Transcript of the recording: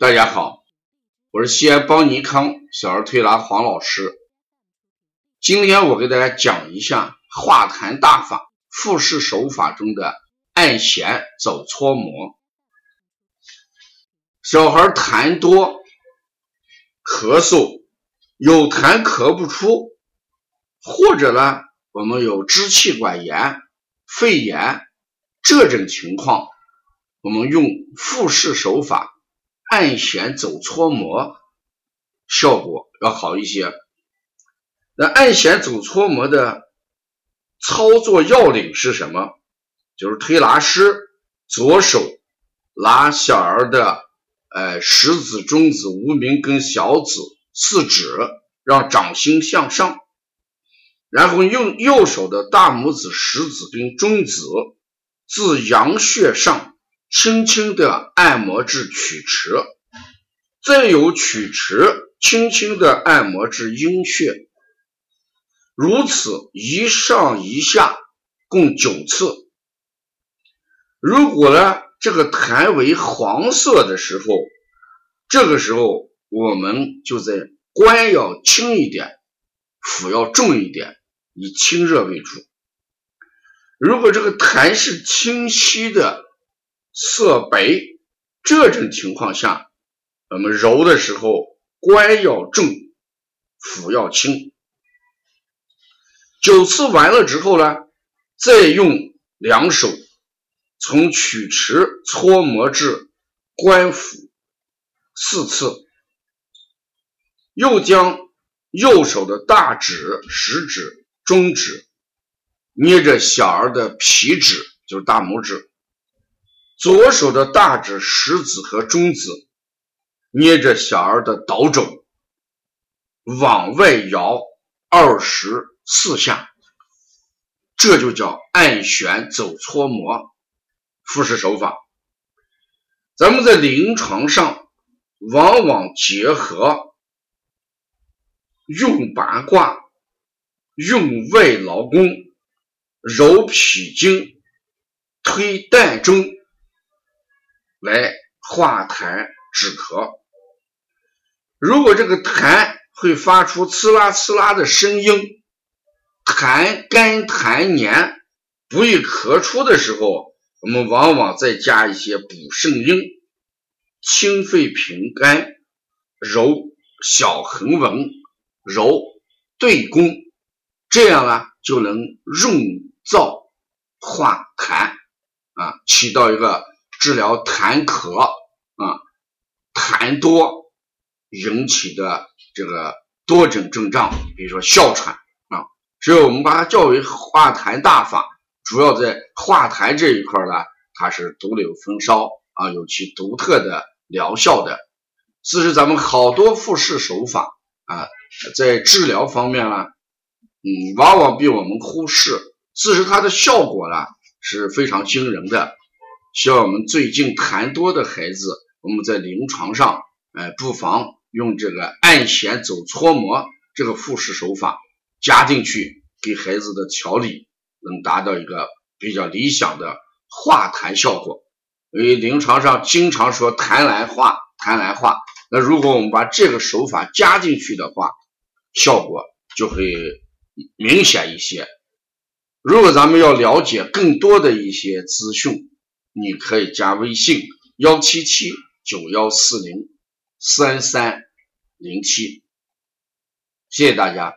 大家好，我是西安邦尼康小儿推拿黄老师。今天我给大家讲一下化痰大法复式手法中的按弦走搓摩。小孩痰多、咳嗽，有痰咳不出，或者呢，我们有支气管炎、肺炎这种情况，我们用复式手法。按弦走搓摩效果要好一些。那按弦走搓摩的操作要领是什么？就是推拿师左手拿小儿的呃食指、中指、无名跟小指四指，让掌心向上，然后用右手的大拇指、食指跟中指自阳穴上。轻轻的按摩至曲池，再由曲池轻轻的按摩至阴穴，如此一上一下共九次。如果呢这个痰为黄色的时候，这个时候我们就在关要轻一点，腹要重一点，以清热为主。如果这个痰是清晰的。色白这种情况下，我们揉的时候关要重，腹要轻。九次完了之后呢，再用两手从曲池搓摩至关腹四次，又将右手的大指、食指、中指捏着小儿的皮指，就是大拇指。左手的大指、食指和中指捏着小儿的倒肘，往外摇二十四下，这就叫按弦走搓摩复式手法。咱们在临床上往往结合用八卦、用外劳宫、揉脾经、推膻中。来化痰止咳。如果这个痰会发出呲啦呲啦的声音，痰干痰黏不易咳出的时候，我们往往再加一些补肾阴、清肺平肝、揉小横纹、揉对宫，这样呢就能润燥化痰啊，起到一个。治疗痰咳啊，痰多引起的这个多种症状，比如说哮喘啊，所以我们把它叫为化痰大法。主要在化痰这一块呢，它是独有风骚啊，有其独特的疗效的。四是咱们好多复式手法啊，在治疗方面呢，嗯，往往被我们忽视。其实它的效果呢是非常惊人的。像我们最近痰多的孩子，我们在临床上，哎，不妨用这个按弦走搓摩这个复式手法加进去，给孩子的调理能达到一个比较理想的化痰效果。因为临床上经常说痰来化，痰来化，那如果我们把这个手法加进去的话，效果就会明显一些。如果咱们要了解更多的一些资讯，你可以加微信幺七七九幺四零三三零七，谢谢大家。